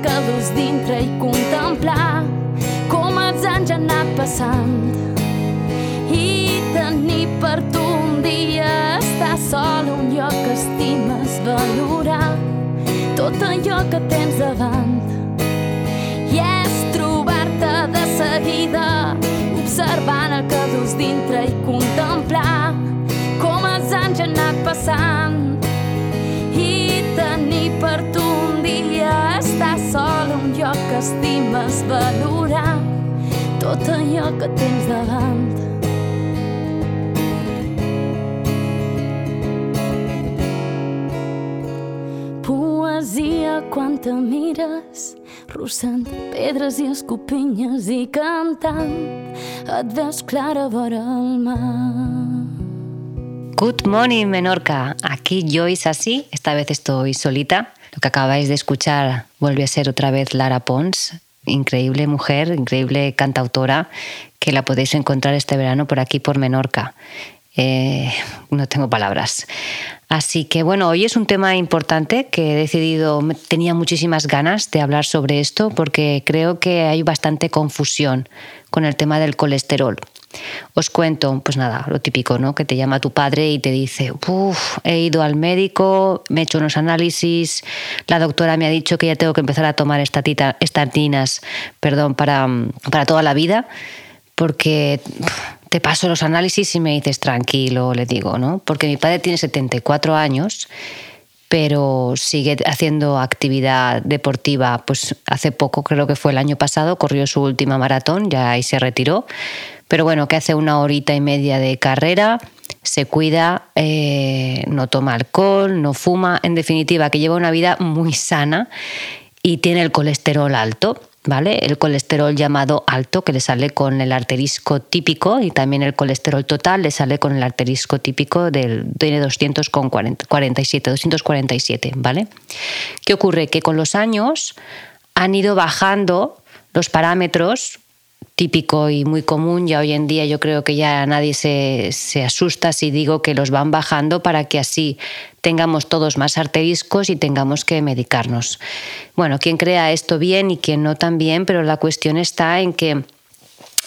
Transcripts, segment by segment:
que dus dintre i contemplar com els anys han anat passant. I tenir per tu un dia estar sol un lloc que estimes valorar tot allò que tens davant. I és trobar-te de seguida observant el que dus dintre i contemplar com els anys han anat passant un lloc que estimes valorar tot allò que tens davant. Poesia quan te mires russant pedres i escopinyes i cantant et veus clara vora el mar. Good morning, Menorca. Aquí Joyce así. Esta vez estoy solita. Lo que acabáis de escuchar vuelve a ser otra vez Lara Pons. Increíble mujer, increíble cantautora, que la podéis encontrar este verano por aquí, por Menorca. Eh, no tengo palabras. Así que bueno, hoy es un tema importante que he decidido, tenía muchísimas ganas de hablar sobre esto porque creo que hay bastante confusión con el tema del colesterol. Os cuento, pues nada, lo típico, ¿no? Que te llama tu padre y te dice, uff, he ido al médico, me he hecho unos análisis, la doctora me ha dicho que ya tengo que empezar a tomar estatinas, perdón, para, para toda la vida, porque te paso los análisis y me dices tranquilo, le digo, ¿no? Porque mi padre tiene 74 años, pero sigue haciendo actividad deportiva. Pues hace poco, creo que fue el año pasado, corrió su última maratón, ya ahí se retiró. Pero bueno, que hace una horita y media de carrera, se cuida, eh, no toma alcohol, no fuma, en definitiva, que lleva una vida muy sana y tiene el colesterol alto. ¿vale? El colesterol llamado alto, que le sale con el arterisco típico, y también el colesterol total le sale con el arterisco típico del tiene 247, 247, ¿vale? ¿Qué ocurre? Que con los años han ido bajando los parámetros típico y muy común. Ya hoy en día yo creo que ya nadie se, se, asusta si digo que los van bajando para que así tengamos todos más arteriscos y tengamos que medicarnos. Bueno, quien crea esto bien y quien no también, pero la cuestión está en que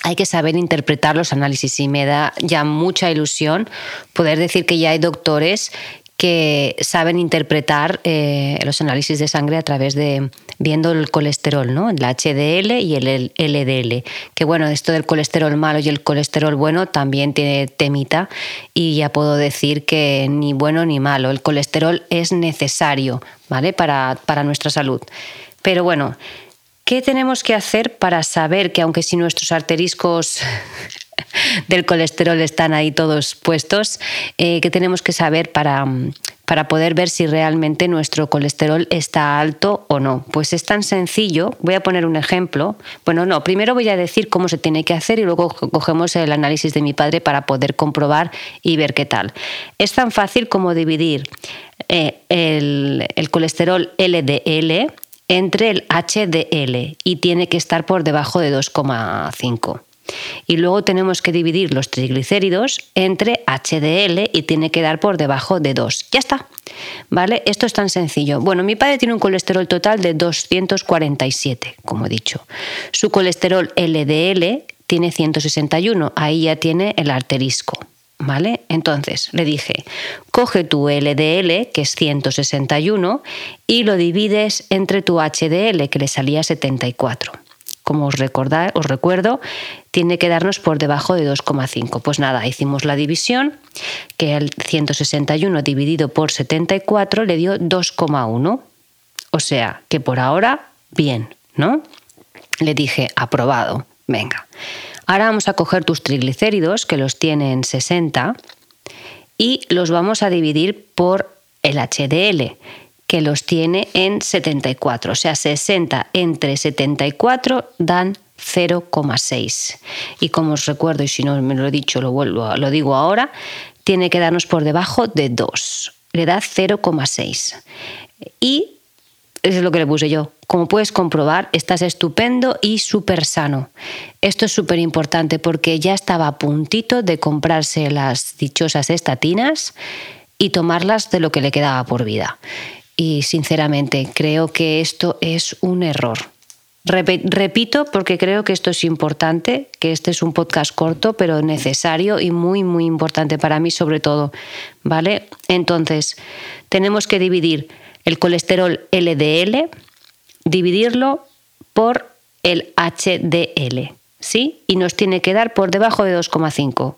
hay que saber interpretar los análisis y me da ya mucha ilusión poder decir que ya hay doctores que saben interpretar eh, los análisis de sangre a través de viendo el colesterol, ¿no? El HDL y el LDL. Que bueno, esto del colesterol malo y el colesterol bueno también tiene temita y ya puedo decir que ni bueno ni malo. El colesterol es necesario, ¿vale? Para, para nuestra salud. Pero bueno, ¿qué tenemos que hacer para saber que aunque si nuestros arteriscos del colesterol están ahí todos puestos, eh, ¿qué tenemos que saber para, para poder ver si realmente nuestro colesterol está alto o no. Pues es tan sencillo, voy a poner un ejemplo. Bueno, no, primero voy a decir cómo se tiene que hacer y luego cogemos el análisis de mi padre para poder comprobar y ver qué tal. Es tan fácil como dividir eh, el, el colesterol LDL entre el HDL y tiene que estar por debajo de 2,5. Y luego tenemos que dividir los triglicéridos entre HDL y tiene que dar por debajo de 2. Ya está. ¿Vale? Esto es tan sencillo. Bueno, mi padre tiene un colesterol total de 247, como he dicho. Su colesterol LDL tiene 161, ahí ya tiene el arterisco. ¿Vale? Entonces le dije, coge tu LDL, que es 161, y lo divides entre tu HDL, que le salía 74 como os, os recuerdo, tiene que darnos por debajo de 2,5. Pues nada, hicimos la división, que el 161 dividido por 74 le dio 2,1. O sea, que por ahora, bien, ¿no? Le dije, aprobado, venga. Ahora vamos a coger tus triglicéridos, que los tiene en 60, y los vamos a dividir por el HDL, que los tiene en 74. O sea, 60 entre 74 dan 0,6. Y como os recuerdo, y si no me lo he dicho, lo, vuelvo, lo digo ahora, tiene que darnos por debajo de 2. Le da 0,6. Y eso es lo que le puse yo. Como puedes comprobar, estás estupendo y súper sano. Esto es súper importante porque ya estaba a puntito de comprarse las dichosas estatinas y tomarlas de lo que le quedaba por vida. Y sinceramente creo que esto es un error. Repito porque creo que esto es importante, que este es un podcast corto pero necesario y muy muy importante para mí sobre todo, ¿vale? Entonces, tenemos que dividir el colesterol LDL, dividirlo por el HDL, ¿sí? Y nos tiene que dar por debajo de 2,5.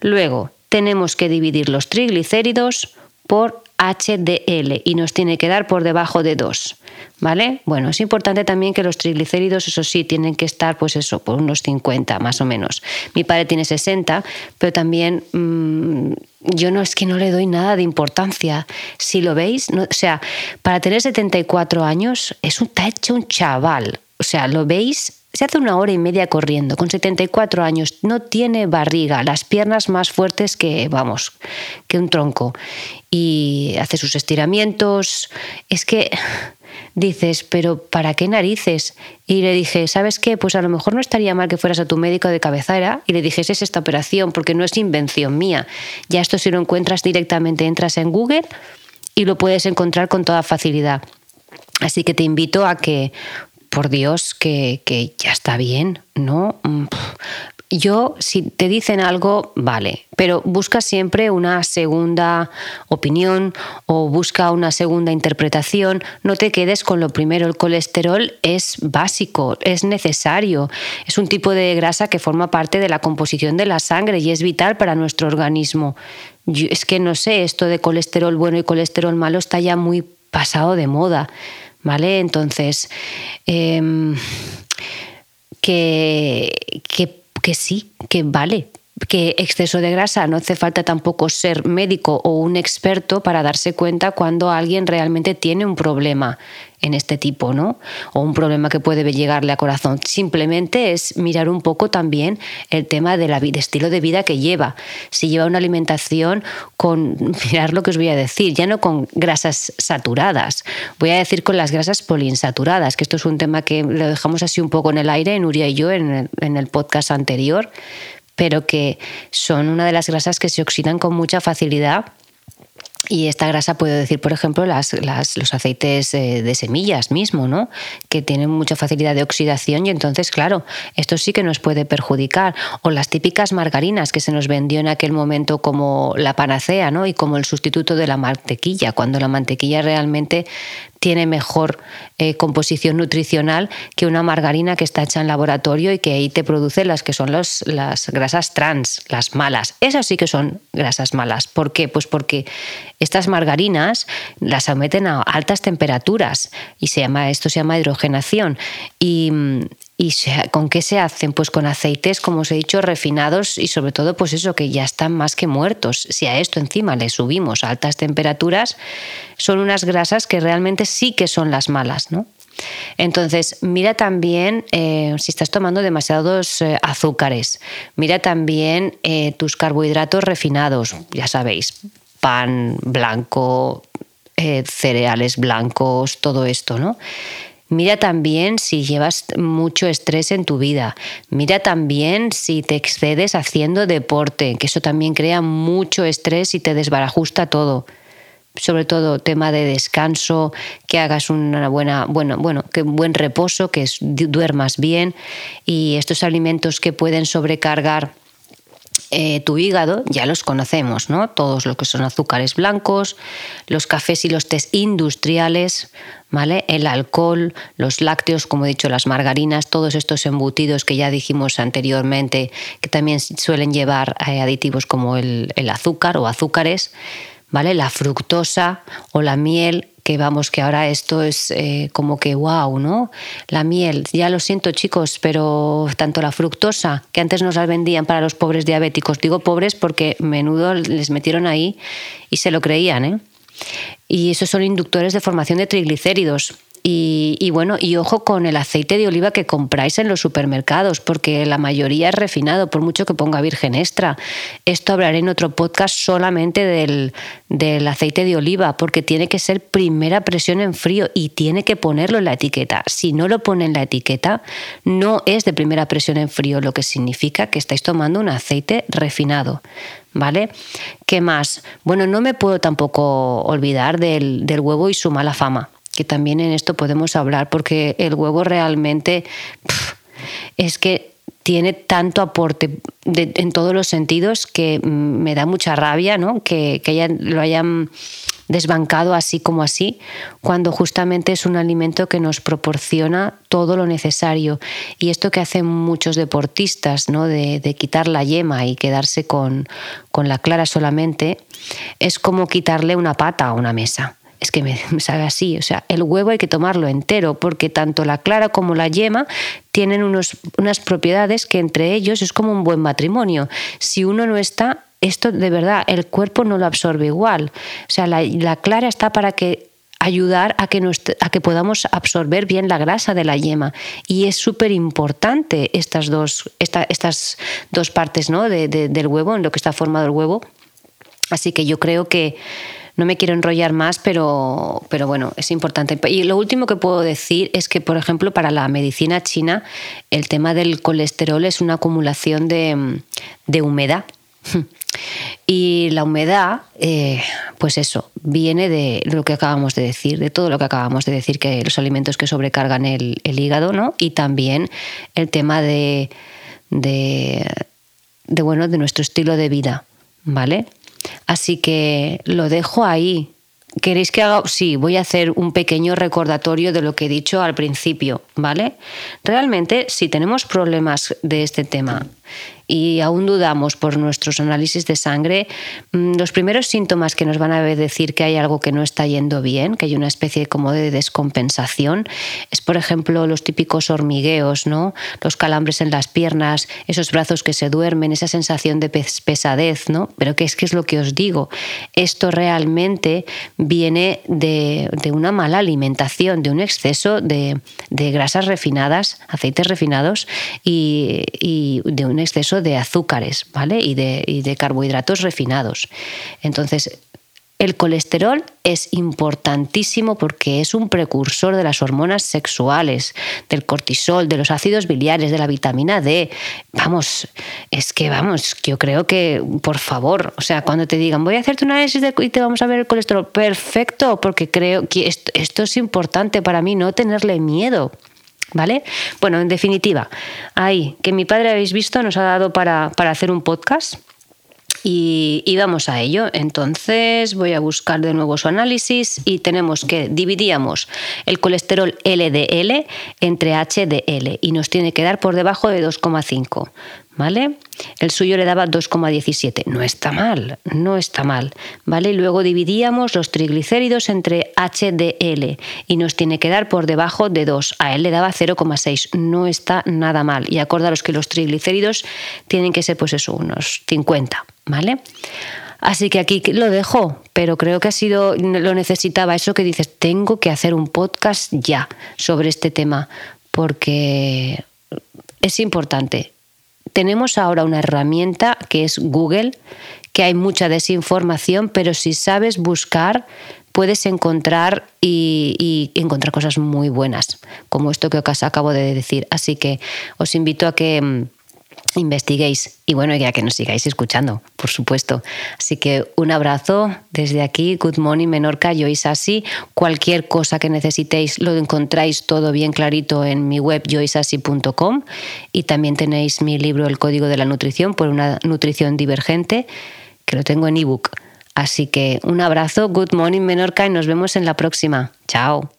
Luego, tenemos que dividir los triglicéridos por HDL y nos tiene que dar por debajo de 2. ¿Vale? Bueno, es importante también que los triglicéridos, eso sí, tienen que estar, pues eso, por unos 50 más o menos. Mi padre tiene 60, pero también mm, yo no es que no le doy nada de importancia. Si lo veis, o sea, para tener 74 años es un, hecho un chaval. O sea, lo veis se hace una hora y media corriendo, con 74 años, no tiene barriga, las piernas más fuertes que, vamos, que un tronco. Y hace sus estiramientos. Es que dices, pero ¿para qué narices? Y le dije, ¿sabes qué? Pues a lo mejor no estaría mal que fueras a tu médico de cabecera y le dijeses esta operación, porque no es invención mía. Ya esto si lo encuentras directamente, entras en Google y lo puedes encontrar con toda facilidad. Así que te invito a que por Dios, que, ya está bien, ¿no? Mm, yo, si te dicen algo, vale, pero busca siempre una segunda opinión o busca una segunda interpretación. No te quedes con lo primero. El colesterol es básico, es necesario. Es un tipo de grasa que forma parte de la composición de la sangre y es vital para nuestro organismo. es que no sé, esto de colesterol bueno y colesterol malo está ya muy pasado de moda. ¿Vale? Entonces, em, que, que, que sí, que vale, que exceso de grasa no hace falta tampoco ser médico o un experto para darse cuenta cuando alguien realmente tiene un problema en este tipo, ¿no? O un problema que puede llegarle a corazón. Simplemente es mirar un poco también el tema del estilo de vida que lleva. Si lleva una alimentación con, mirar lo que os voy a decir, ya no con grasas saturadas, voy a decir con las grasas poliinsaturadas, que esto es un tema que lo dejamos así un poco en el aire, Nuria y yo, en en el podcast anterior, pero que son una de las grasas que se oxidan con mucha facilidad y esta grasa puedo decir, por ejemplo, las, los aceites eh, de semillas mismo, ¿no? que tienen mucha facilidad de oxidación y entonces, claro, esto sí que nos puede perjudicar. O las típicas margarinas que se nos vendió en aquel momento como la panacea ¿no? y como el sustituto de la mantequilla, cuando la mantequilla realmente tiene mejor eh, composición nutricional que una margarina que está hecha en laboratorio y que ahí te produce las que son las grasas trans, las malas. Esas sí que son grasas malas. ¿Por qué? Pues porque estas margarinas las someten a altas temperaturas y se llama, esto se llama hidrogenación. Y, ¿Y con qué se hacen? Pues con aceites, como os he dicho, refinados y sobre todo, pues eso, que ya están más que muertos. Si a esto encima le subimos a altas temperaturas, son unas grasas que realmente sí que son las malas, ¿no? Entonces, mira también eh, si estás tomando demasiados eh, azúcares, mira también eh, tus carbohidratos refinados, ya sabéis, pan blanco, cereales blancos, todo esto, ¿no? Mira también si llevas mucho estrés en tu vida. Mira también si te excedes haciendo deporte, que eso también crea mucho estrés y te desbarajusta todo. Sobre todo tema de descanso, que hagas una buena, bueno, bueno, que buen reposo, que duermas bien y estos alimentos que pueden sobrecargar eh, tu hígado ya los conocemos, ¿no? Todos los que son azúcares blancos, los cafés y los tés industriales, ¿vale? El alcohol, los lácteos, como he dicho, las margarinas, todos estos embutidos que ya dijimos anteriormente, que también suelen llevar eh, aditivos como el, el azúcar o azúcares, ¿vale? La fructosa o la miel, que vamos, que ahora esto es eh, como que wow, ¿no? La miel, ya lo siento chicos, pero tanto la fructosa, que antes nos la vendían para los pobres diabéticos, digo pobres porque menudo les metieron ahí y se lo creían, ¿eh? Y esos son inductores de formación de triglicéridos. Y, bueno, y ojo con el aceite de oliva que compráis en los supermercados, porque la mayoría es refinado, por mucho que ponga virgen extra. Esto hablaré en otro podcast solamente del, aceite de oliva, porque tiene que ser primera presión en frío y tiene que ponerlo en la etiqueta. Si no lo pone en la etiqueta, no es de primera presión en frío, lo que significa que estáis tomando un aceite refinado. ¿Vale? ¿Qué más? Bueno, no me puedo tampoco olvidar del huevo y su mala fama que también en esto podemos hablar, porque el huevo realmente es que tiene tanto aporte en todos los sentidos que mm, me da mucha rabia ¿no? que, que lo hayan desbancado así como así, cuando justamente es un alimento que nos proporciona todo lo necesario. Y esto que hacen muchos deportistas, ¿no? de, de quitar la yema y quedarse con, con la clara solamente, es como quitarle una pata a una mesa es que me, sabe así. O sea, el huevo hay que tomarlo entero porque tanto la clara como la yema tienen unos, unas propiedades que entre ellos es como un buen matrimonio. Si uno no está, esto de verdad, el cuerpo no lo absorbe igual. O sea, la, clara está para que ayudar a que, a que podamos absorber bien la grasa de la yema. Y es súper importante estas dos, estas dos partes ¿no? del huevo, en lo que está formado el huevo. Así que yo creo que no me quiero enrollar más, pero, pero bueno, es importante. Y lo último que puedo decir es que, por ejemplo, para la medicina china, el tema del colesterol es una acumulación de, humedad. Y la humedad, eh, pues eso, viene de lo que acabamos de decir, de todo lo que acabamos de decir, que los alimentos que sobrecargan el, hígado, ¿no? Y también el tema de, de, de, bueno, de nuestro estilo de vida, ¿vale? Así que lo dejo ahí. ¿Queréis que haga? Sí, voy a hacer un pequeño recordatorio de lo que he dicho al principio, ¿vale? Realmente, si tenemos problemas de este tema y aún dudamos por nuestros análisis de sangre, mm, los primeros síntomas que nos van a decir que hay algo que no está yendo bien, que hay una especie como de descompensación, es por ejemplo los típicos hormigueos, ¿no? los calambres en las piernas, esos brazos que se duermen, esa sensación de pesadez, ¿no? Pero ¿qué es, qué es lo que os digo? Esto realmente viene de, una mala alimentación, de un exceso de, grasas refinadas, aceites refinados y, y de un exceso de azúcares ¿vale? y, de, y de carbohidratos refinados. Entonces, el colesterol es importantísimo porque es un precursor de las hormonas sexuales, del cortisol, de los ácidos biliares, de la vitamina D. Vamos, es que vamos, yo creo que, por favor, o sea, cuando te digan voy a hacerte un análisis y te vamos a ver el colesterol, perfecto, porque creo que esto es importante para mí, no tenerle miedo. ¿Vale? Bueno, en definitiva, ahí, que mi padre habéis visto, nos ha dado para, hacer un podcast. Y, y, vamos a ello. Entonces voy a buscar de nuevo su análisis y tenemos que dividíamos el colesterol LDL entre HDL y nos tiene que dar por debajo de 2,5. ¿vale? El suyo le daba 2,17. No está mal, no está mal, ¿vale? Luego dividíamos los triglicéridos entre HDL y nos tiene que dar por debajo de 2. A él le daba 0,6. No está nada mal. Y acordaros que los triglicéridos tienen que ser, pues eso, unos 50, ¿vale? Así que aquí lo dejo, pero creo que ha sido, lo necesitaba, eso que dices, tengo que hacer un podcast ya sobre este tema, porque es importante tenemos ahora una herramienta que es Google, que hay mucha desinformación, pero si sabes buscar, puedes encontrar y, encontrar cosas muy buenas, como esto que acabo de decir. Así que os invito a que mm, investiguéis y bueno, ya que nos sigáis escuchando, por supuesto. Así que un abrazo desde aquí, Good Morning Menorca, yo Isasi. Cualquier cosa que necesitéis lo encontráis todo bien clarito en mi web yoisasi.com y también tenéis mi libro El Código de la Nutrición por una nutrición divergente, que lo tengo en ebook. Así que un abrazo, Good Morning Menorca y nos vemos en la próxima. Chao.